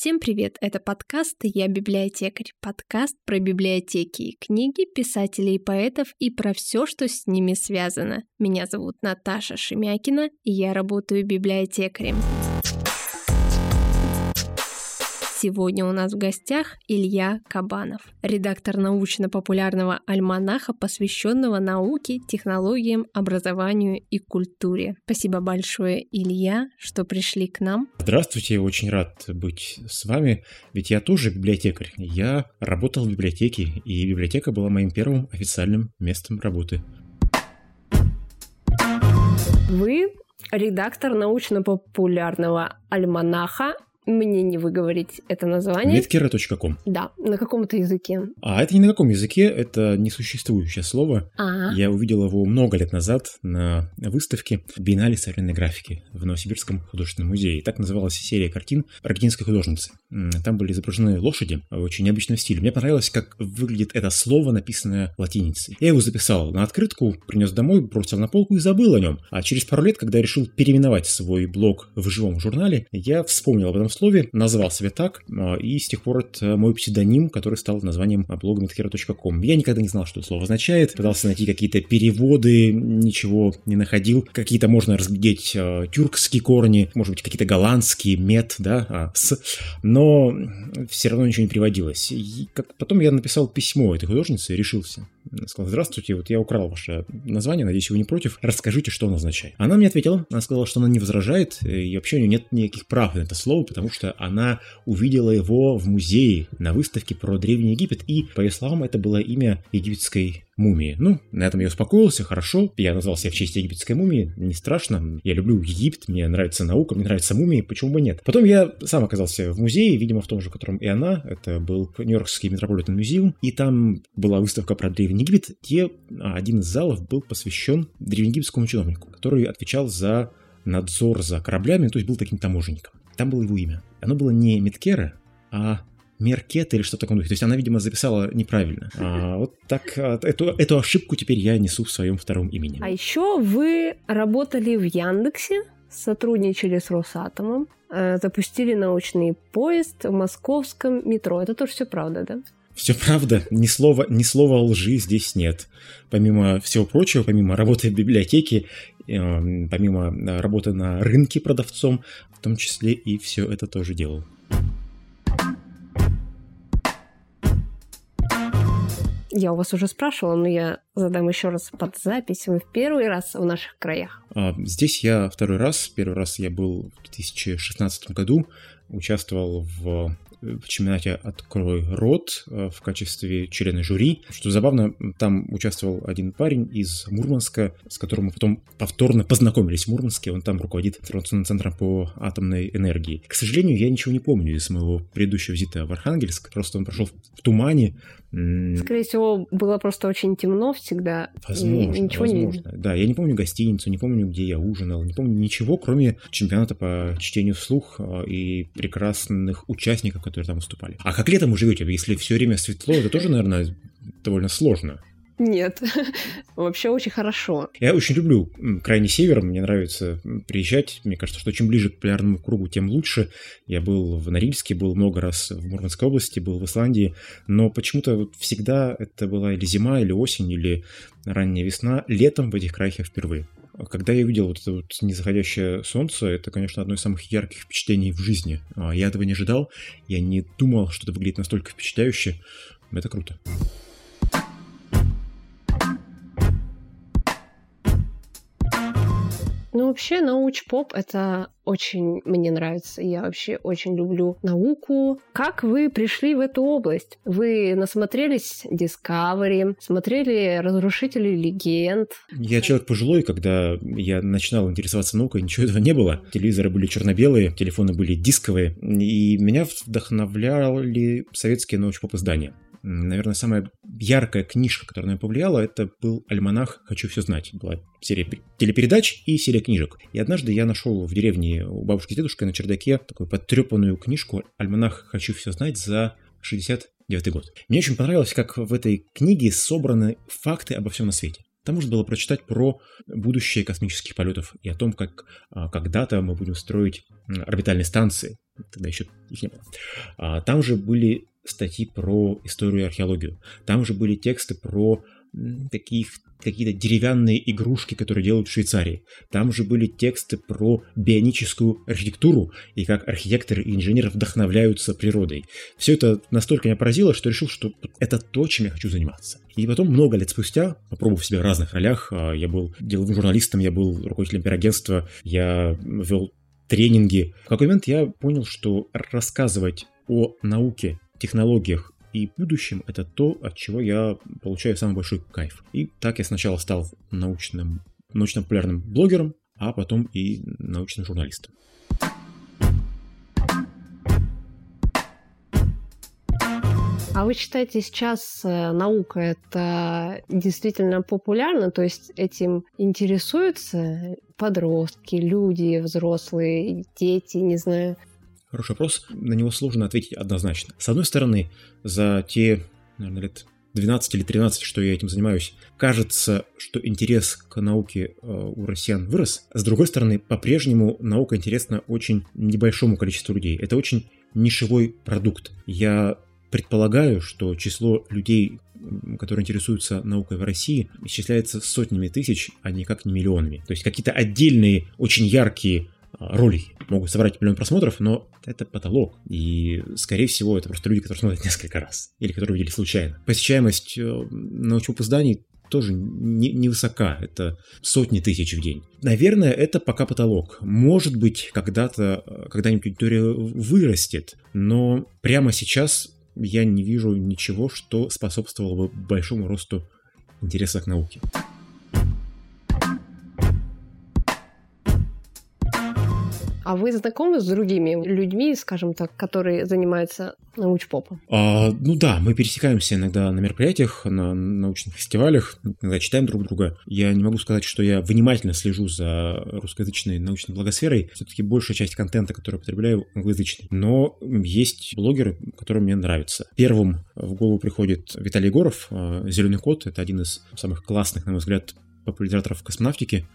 Всем привет! Это подкаст «Я библиотекарь». Подкаст про библиотеки и книги, писателей и поэтов и про все, что с ними связано. Меня зовут Наташа Шемякина, и я работаю библиотекарем. Сегодня у нас в гостях Илья Кабанов, редактор научно-популярного альманаха, посвященного науке, технологиям, образованию и культуре. Спасибо большое, Илья, что пришли к нам. Здравствуйте, очень рад быть с вами, ведь я тоже библиотекарь. Я работал в библиотеке, и библиотека была моим первым официальным местом работы. Вы редактор научно-популярного альманаха мне не выговорить это название. Medkera.com. Да, на каком-то языке. А это не на каком языке, это несуществующее слово. А. Я увидел его много лет назад на выставке Биеннале современной графики в Новосибирском художественном музее. Так называлась серия картин аргентинской художницы. Там были изображены лошади в очень необычном стиле. Мне понравилось, как выглядит это слово, написанное латиницей. Я его записал на открытку, принес домой, бросил на полку и забыл о нем. А через пару лет, когда я решил переименовать свой блог в живом журнале, я вспомнил об этом слове, назвал себя так, а, и с тех пор это мой псевдоним, который стал названием блога medhero.com. Я никогда не знал, что это слово означает, пытался найти какие-то переводы, ничего не находил. Какие-то можно разглядеть э, тюркские корни, может быть, какие-то голландские, мед, да, а, с, но все равно ничего не приводилось. И как, потом я написал письмо этой художнице и решился. Сказал, здравствуйте, вот я украл ваше название, надеюсь, вы не против, расскажите, что оно означает. Она мне ответила, она сказала, что она не возражает, и вообще у нее нет никаких прав на это слово, потому потому что она увидела его в музее на выставке про Древний Египет, и, по ее словам, это было имя египетской мумии. Ну, на этом я успокоился, хорошо. Я назвал себя в честь египетской мумии, не страшно. Я люблю Египет, мне нравится наука, мне нравятся мумии, почему бы нет. Потом я сам оказался в музее, видимо, в том же, в котором и она. Это был Нью-Йоркский Метрополитен Музеум, и там была выставка про Древний Египет, где один из залов был посвящен древнеегипетскому чиновнику, который отвечал за надзор за кораблями, то есть был таким таможенником. Там было его имя. Оно было не Миткера, а Меркет или что-то такое. То есть она, видимо, записала неправильно. А, вот так а, эту, эту ошибку теперь я несу в своем втором имени. А еще вы работали в Яндексе, сотрудничали с Росатомом, э, запустили научный поезд в московском метро. Это тоже все правда, да? Все правда, ни слова, ни слова лжи здесь нет. Помимо всего прочего, помимо работы в библиотеке, э, помимо работы на рынке продавцом, в том числе и все это тоже делал. Я у вас уже спрашивала, но я задам еще раз под запись. Вы в первый раз в наших краях? А, здесь я второй раз. Первый раз я был в 2016 году, участвовал в в чемпионате «Открой рот» э, в качестве члена жюри. Что забавно, там участвовал один парень из Мурманска, с которым мы потом повторно познакомились в Мурманске. Он там руководит информационным центром по атомной энергии. К сожалению, я ничего не помню из моего предыдущего визита в Архангельск. Просто он прошел в тумане, Скорее всего, было просто очень темно всегда. Возможно, и ничего возможно. Не... Да, я не помню гостиницу, не помню, где я ужинал, не помню ничего, кроме чемпионата по чтению вслух а, и прекрасных участников, которые там выступали. А как летом вы живете? Если все время светло, это тоже, наверное, довольно сложно. Нет, вообще очень хорошо. Я очень люблю крайний север, мне нравится приезжать. Мне кажется, что чем ближе к полярному кругу, тем лучше. Я был в Норильске, был много раз в Мурманской области, был в Исландии, но почему-то вот всегда это была или зима, или осень, или ранняя весна. Летом в этих краях я впервые. Когда я увидел вот это вот незаходящее солнце, это, конечно, одно из самых ярких впечатлений в жизни. А, я этого не ожидал, я не думал, что это выглядит настолько впечатляюще. Это круто. Ну, вообще, науч-поп — это очень мне нравится. Я вообще очень люблю науку. Как вы пришли в эту область? Вы насмотрелись Discovery, смотрели «Разрушители легенд». Я человек пожилой, когда я начинал интересоваться наукой, ничего этого не было. Телевизоры были черно-белые, телефоны были дисковые, и меня вдохновляли советские научпоп издания. Наверное, самая яркая книжка, которая на меня повлияла, это был альманах «Хочу все знать». Была серия телепередач и серия книжек. И однажды я нашел в деревне у бабушки с дедушкой на чердаке такую потрепанную книжку «Альманах «Хочу все знать» за 69 год. Мне очень понравилось, как в этой книге собраны факты обо всем на свете. Там можно было прочитать про будущее космических полетов и о том, как а, когда-то мы будем строить орбитальные станции, тогда еще их не было. А, там же были статьи про историю и археологию. Там же были тексты про таких какие-то деревянные игрушки, которые делают в Швейцарии. Там же были тексты про бионическую архитектуру и как архитекторы и инженеры вдохновляются природой. Все это настолько меня поразило, что решил, что это то, чем я хочу заниматься. И потом, много лет спустя, попробовав себя в разных ролях, а, я был деловым журналистом, я был руководителем пиарагентства, я вел тренинги. В какой момент я понял, что рассказывать о науке, технологиях и будущем это то, от чего я получаю самый большой кайф. И так я сначала стал научным, научно-популярным блогером, а потом и научным журналистом. А вы считаете, сейчас э, наука это действительно популярно? То есть этим интересуются подростки, люди, взрослые, дети, не знаю? Хороший вопрос. На него сложно ответить однозначно. С одной стороны, за те, наверное, лет 12 или 13, что я этим занимаюсь, кажется, что интерес к науке э, у россиян вырос. С другой стороны, по-прежнему наука интересна очень небольшому количеству людей. Это очень нишевой продукт. Я предполагаю, что число людей, которые интересуются наукой в России, исчисляется сотнями тысяч, а никак не миллионами. То есть какие-то отдельные, очень яркие ролики могут собрать миллион просмотров, но это потолок. И, скорее всего, это просто люди, которые смотрят несколько раз. Или которые видели случайно. Посещаемость э, научных изданий тоже невысока, не это сотни тысяч в день. Наверное, это пока потолок. Может быть, когда-то, э, когда-нибудь аудитория вырастет, но прямо сейчас я не вижу ничего, что способствовало бы большому росту интереса к науке. А вы знакомы с другими людьми, скажем так, которые занимаются научпопом? А, ну да, мы пересекаемся иногда на мероприятиях, на научных фестивалях, иногда читаем друг друга. Я не могу сказать, что я внимательно слежу за русскоязычной научной благосферой. Все-таки большая часть контента, который я потребляю, англоязычный. Но есть блогеры, которые мне нравятся. Первым в голову приходит Виталий Егоров, «Зеленый кот». Это один из самых классных, на мой взгляд, популяризаторов космонавтики.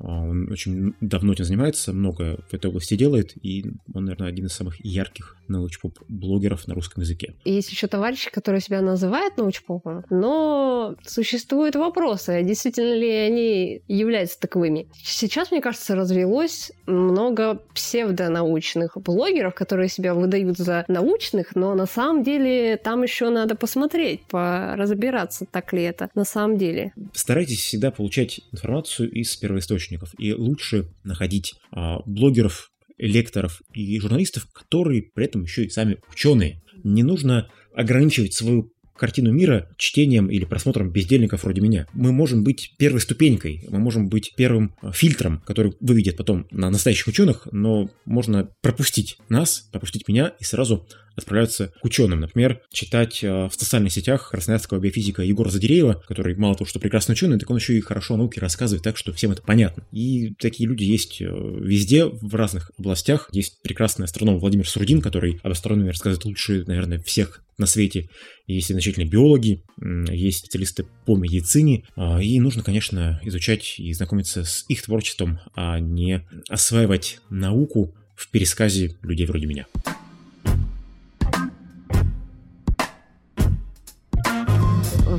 А, он очень давно этим занимается, много в этой области делает, и он, наверное, один из самых ярких научпоп-блогеров на русском языке. Есть еще товарищи, которые себя называют научпопом, но существуют вопросы, действительно ли они являются таковыми. Сейчас, мне кажется, развелось много псевдонаучных блогеров, которые себя выдают за научных, но на самом деле там еще надо посмотреть, поразбираться, так ли это на самом деле. Старайтесь всегда получать информацию из первоисточников, и лучше находить а, блогеров, лекторов и журналистов, которые при этом еще и сами ученые. Не нужно ограничивать свою картину мира чтением или просмотром бездельников вроде меня. Мы можем быть первой ступенькой, мы можем быть первым э, фильтром, который выведет потом на настоящих ученых, но можно пропустить нас, пропустить меня и сразу отправляются к ученым. Например, читать э, в социальных сетях красноярского биофизика Егора Задереева, который мало того, что прекрасный ученый, так он еще и хорошо о науке рассказывает так, что всем это понятно. И такие люди есть э, везде, в разных областях. Есть прекрасный астроном Владимир Сурдин, который об астрономии рассказывает лучше, наверное, всех на свете. Есть изначально биологи, есть специалисты по медицине, а, и нужно, конечно, изучать и знакомиться с их творчеством, а не осваивать науку в пересказе людей вроде меня.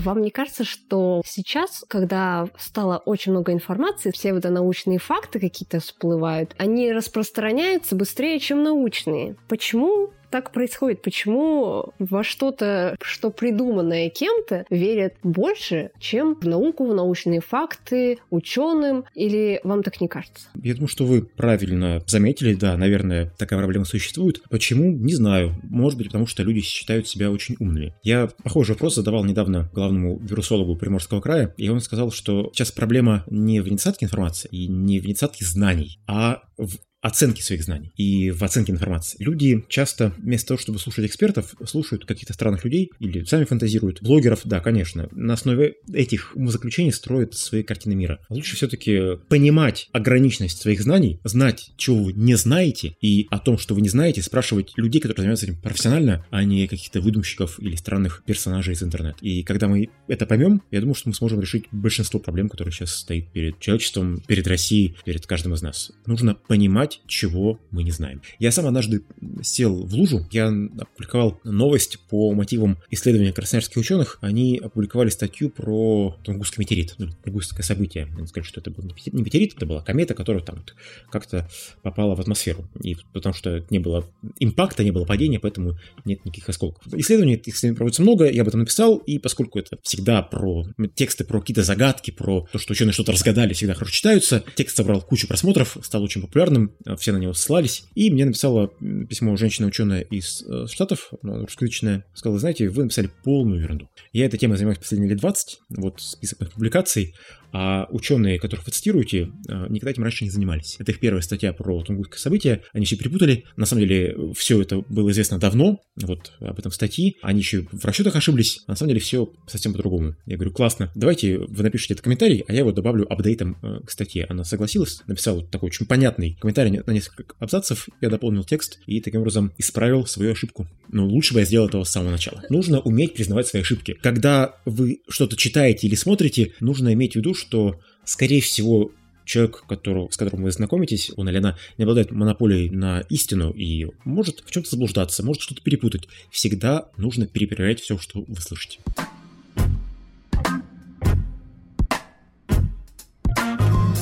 Вам не кажется, что сейчас, когда стало очень много информации, псевдонаучные факты какие-то всплывают, они распространяются быстрее, чем научные? Почему так происходит? Почему во что-то, что придуманное кем-то, верят больше, чем в науку, в научные факты, ученым? Или вам так не кажется? Я думаю, что вы правильно заметили, да, наверное, такая проблема существует. Почему? Не знаю. Может быть, потому что люди считают себя очень умными. Я похожий вопрос задавал недавно главному вирусологу Приморского края, и он сказал, что сейчас проблема не в недостатке информации и не в недостатке знаний, а в оценки своих знаний и в оценке информации. Люди часто вместо того, чтобы слушать экспертов, слушают каких-то странных людей или сами фантазируют. Блогеров, да, конечно. На основе этих умозаключений строят свои картины мира. Лучше все-таки понимать ограниченность своих знаний, знать, чего вы не знаете, и о том, что вы не знаете, спрашивать людей, которые занимаются этим профессионально, а не каких-то выдумщиков или странных персонажей из интернета. И когда мы это поймем, я думаю, что мы сможем решить большинство проблем, которые сейчас стоит перед человечеством, перед Россией, перед каждым из нас. Нужно понимать опубликовать, чего мы не знаем. Я сам однажды сел в лужу, я опубликовал новость по мотивам исследования красноярских ученых. Они опубликовали статью про Тунгусский метеорит, ну, тунгусское событие. Надо сказать, что это был не метеорит, это была комета, которая там вот как-то попала в атмосферу. И потому что не было импакта, не было падения, поэтому нет никаких осколков. Исследований проводится много, я об этом написал, и поскольку это всегда про тексты, про какие-то загадки, про то, что ученые что-то разгадали, всегда хорошо читаются, текст собрал кучу просмотров, стал очень популярным, все на него ссылались, и мне написала письмо женщина-ученая из э, Штатов, русскоязычная, сказала, знаете, вы написали полную ерунду. Я этой темой занимаюсь последние лет 20, вот список моих публикаций, а ученые, которых вы цитируете, а, никогда этим раньше не занимались. Это их первая статья про Тунгусское событие. Они все перепутали. На самом деле, все это было известно давно. Вот об этом статьи. Они еще в расчетах ошиблись. А на самом деле, все совсем по-другому. Я говорю, классно. Давайте вы напишите этот комментарий, а я его добавлю апдейтом э, к статье. Она согласилась, написала такой очень понятный комментарий на несколько абзацев. Я дополнил текст и таким образом исправил свою ошибку. Но лучше бы я сделал этого с самого начала. Нужно уметь признавать свои ошибки. Когда вы что-то читаете или смотрите, нужно иметь в виду, что, скорее всего, человек, которого, с которым вы знакомитесь, он или она не обладает монополией на истину и может в чем-то заблуждаться, может что-то перепутать. Всегда нужно перепроверять все, что вы слышите.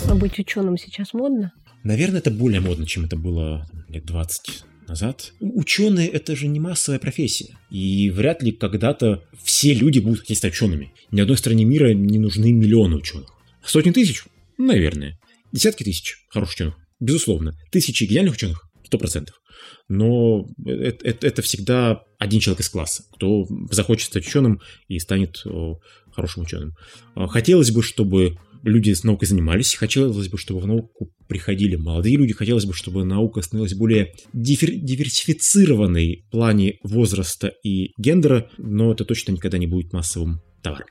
А быть ученым сейчас модно? Наверное, это более модно, чем это было лет 20 назад. Ученые — это же не массовая профессия. И вряд ли когда-то все люди будут стать учеными. Ни одной стране мира не нужны миллионы ученых. Сотни тысяч? Наверное. Десятки тысяч хороших ученых? Безусловно. Тысячи гениальных ученых? Сто процентов. Но это, это, это всегда один человек из класса, кто захочет стать ученым и станет хорошим ученым. А, хотелось бы, чтобы люди с наукой занимались. Хотелось бы, чтобы в науку приходили молодые люди. Хотелось бы, чтобы наука становилась более диверсифицированной в плане возраста и гендера, но это точно никогда не будет массовым товаром.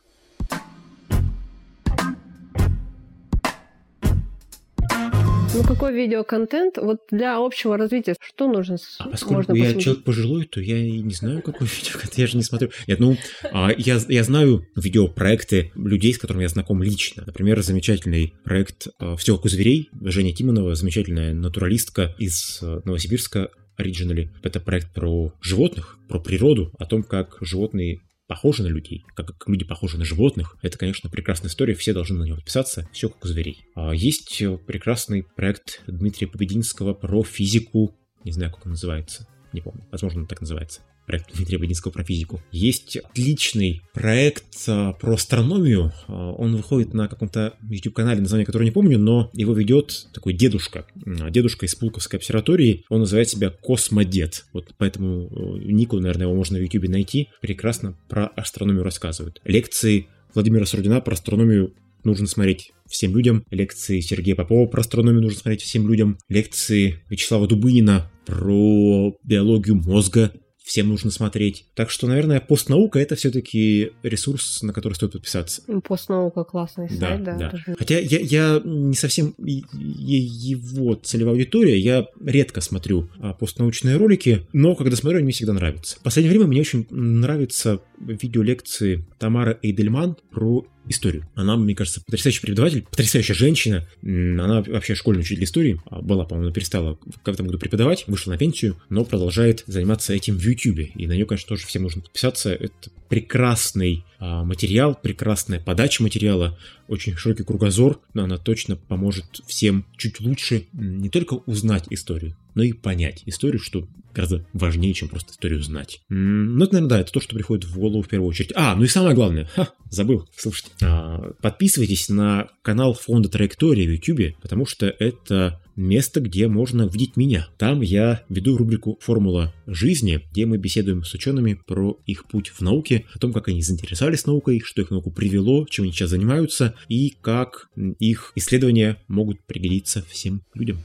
Ну, какой видеоконтент? Вот для общего развития что нужно? А поскольку можно я посмотреть? человек пожилой, то я и не знаю, какой видеоконтент. Я же не смотрю. Нет, ну, а, я, я знаю видеопроекты людей, с которыми я знаком лично. Например, замечательный проект а, «Все как у зверей» Женя Тимонова, замечательная натуралистка из а, Новосибирска, оригинали. Это проект про животных, про природу, о том, как животные похожи на людей, как, как люди похожи на животных. Это, конечно, прекрасная история, все должны на него подписаться, все как у зверей. А есть прекрасный проект Дмитрия Побединского про физику, не знаю, как он называется, не помню, возможно, он так называется проект Дмитрия Бодинского про физику. Есть отличный проект а, про астрономию. А, он выходит на каком-то YouTube-канале, название которого не помню, но его ведет такой дедушка. Дедушка из Пулковской обсерватории. Он называет себя Космодед. Вот поэтому э, нику, наверное, его можно в YouTube найти. Прекрасно про астрономию рассказывают. Лекции Владимира Сурдина про астрономию нужно смотреть всем людям. Лекции Сергея Попова про астрономию нужно смотреть всем людям. Лекции Вячеслава Дубынина про биологию мозга всем нужно смотреть. Так что, наверное, постнаука это все-таки ресурс, на который стоит подписаться. Постнаука классный сайт, да. да. да. Хотя я, я не совсем его целевая аудитория, я редко смотрю а, постнаучные ролики, но когда смотрю, они мне всегда нравятся. В последнее время мне очень нравятся видеолекции Тамары Эйдельман про историю. Она, мне кажется, потрясающий преподаватель, потрясающая женщина. Она вообще школьный учитель истории. А была, по-моему, перестала в этом году преподавать, вышла на пенсию, но продолжает заниматься этим в YouTube. И на нее, конечно, тоже всем нужно подписаться. Это прекрасный а, материал, прекрасная подача материала, очень широкий кругозор, но она точно поможет всем чуть лучше не только узнать историю, но и понять историю, что гораздо важнее, чем просто историю знать. Ну, это, наверное, да, это то, что приходит в голову в первую очередь. А, ну и самое главное, ха, забыл, слушайте. А, подписывайтесь на канал фонда Траектория в YouTube, потому что это место, где можно видеть меня. Там я веду рубрику «Формула жизни», где мы беседуем с учеными про их путь в науке, о том, как они заинтересовались наукой, что их науку привело, чем они сейчас занимаются и как их исследования могут пригодиться всем людям.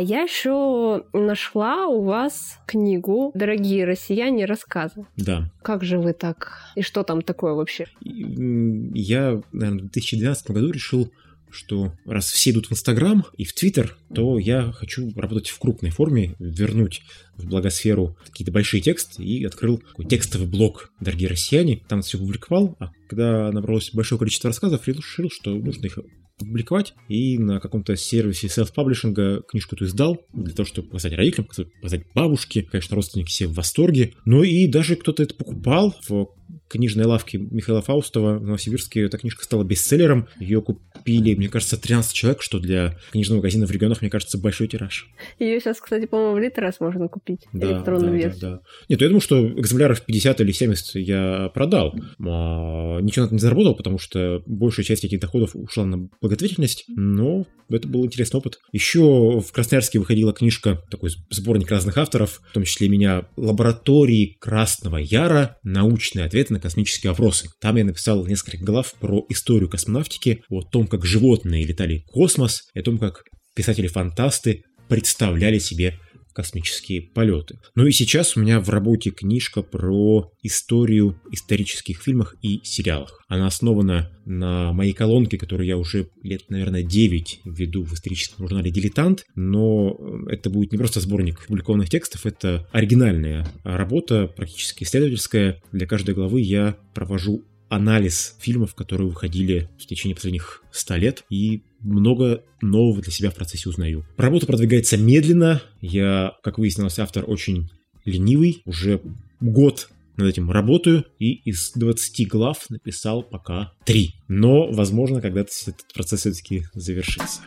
А я еще нашла у вас книгу «Дорогие россияне. Рассказы». Да. Как же вы так? И что там такое вообще? Я, наверное, в 2012 году решил что раз все идут в Инстаграм и в Твиттер, то я хочу работать в крупной форме, вернуть в благосферу какие-то большие тексты и открыл такой текстовый блог «Дорогие россияне». Там все публиковал, а когда набралось большое количество рассказов, решил, что нужно их публиковать, и на каком-то сервисе селф-паблишинга книжку эту издал, для того, чтобы показать родителям, показать бабушке, конечно, родственники все в восторге, ну и даже кто-то это покупал в книжной лавке Михаила Фаустова в Новосибирске эта книжка стала бестселлером. Ее купили, мне кажется, 13 человек, что для книжного магазина в регионах, мне кажется, большой тираж. Ее сейчас, кстати, по-моему, в Литрес можно купить, да, электронную да, версию. Да, да. Нет, я думаю, что экземпляров 50 или 70 я продал. А, ничего на этом не заработал, потому что большая часть этих доходов ушла на благотворительность, но это был интересный опыт. Еще в Красноярске выходила книжка, такой сборник разных авторов, в том числе меня, «Лаборатории Красного Яра. Научные ответы на космические вопросы». Там я написал несколько глав про историю космонавтики, о том, как животные летали в космос, и о том, как писатели-фантасты представляли себе космические полеты. Ну и сейчас у меня в работе книжка про историю исторических фильмах и сериалах. Она основана на моей колонке, которую я уже лет, наверное, 9 веду в историческом журнале «Дилетант», но это будет не просто сборник публикованных текстов, это оригинальная работа, практически исследовательская. Для каждой главы я провожу анализ фильмов, которые выходили в течение последних 100 лет, и много нового для себя в процессе узнаю. Работа продвигается медленно. Я, как выяснилось, автор очень ленивый. Уже год над этим работаю, и из 20 глав написал пока 3. Но, возможно, когда-то этот процесс все-таки завершится.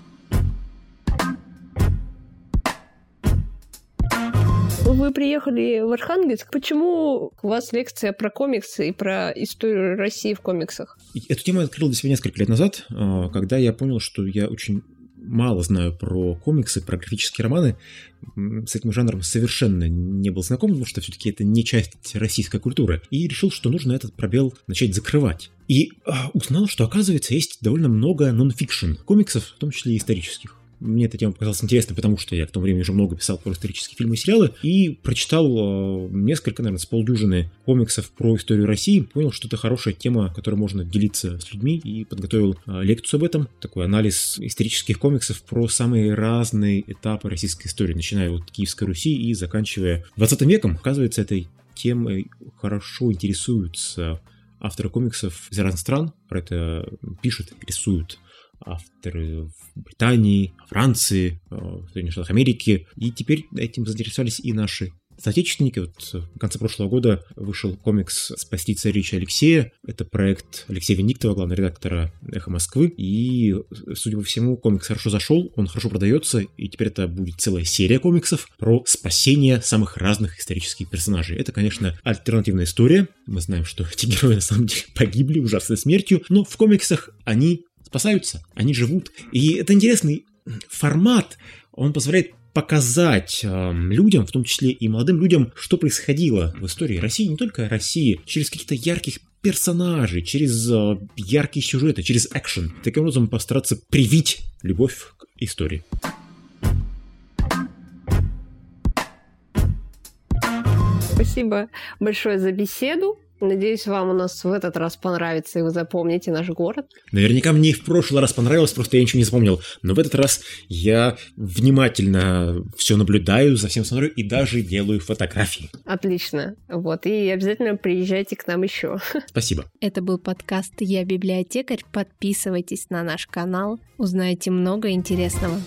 Вы приехали в Архангельск. Почему у вас лекция про комиксы и про историю России в комиксах? Эту тему я открыл для себя несколько лет назад, а, когда я понял, что я очень мало знаю про комиксы, про графические романы. С этим жанром совершенно не был знаком, потому что все-таки это не часть российской культуры. И решил, что нужно этот пробел начать закрывать. И а, узнал, что, оказывается, есть довольно много нон-фикшн комиксов, в том числе и исторических. Мне эта тема показалась интересной, потому что я в то время уже много писал про исторические фильмы и сериалы, и прочитал э, несколько, наверное, с полдюжины комиксов про историю России, понял, что это хорошая тема, которой можно делиться с людьми, и подготовил э, лекцию об этом, такой анализ исторических комиксов про самые разные этапы российской истории, начиная от Киевской Руси и заканчивая 20 веком. Оказывается, этой темой хорошо интересуются авторы комиксов из разных стран, про это пишут, рисуют авторы в Британии, Франции, э, в Соединенных Штатах Америки. И теперь этим заинтересовались и наши соотечественники. Вот в конце прошлого года вышел комикс «Спасти царевича Алексея». Это проект Алексея Венdiктова, главного редактора «Эхо Москвы». И, судя по всему, комикс хорошо зашел, он хорошо продается, и теперь это будет целая серия комиксов про спасение самых разных исторических персонажей. Это, конечно, альтернативная история. Мы знаем, что эти герои на самом деле погибли ужасной смертью, но в комиксах они спасаются, они живут. И это интересный формат, он позволяет показать э, людям, в том числе и молодым людям, что происходило в истории России, не только России, через каких-то ярких персонажей, через э, яркие сюжеты, через экшен. Таким образом постараться привить любовь к истории. Спасибо большое за беседу. Надеюсь, вам у нас в этот раз понравится, и вы запомните наш город. Наверняка мне и в прошлый раз понравилось, просто я ничего не запомнил. Но в этот раз я внимательно все наблюдаю, за всем смотрю и даже делаю фотографии. Отлично. Вот, и обязательно приезжайте к нам еще. Спасибо. Это был подкаст «Я библиотекарь». Подписывайтесь на наш канал, узнаете много интересного.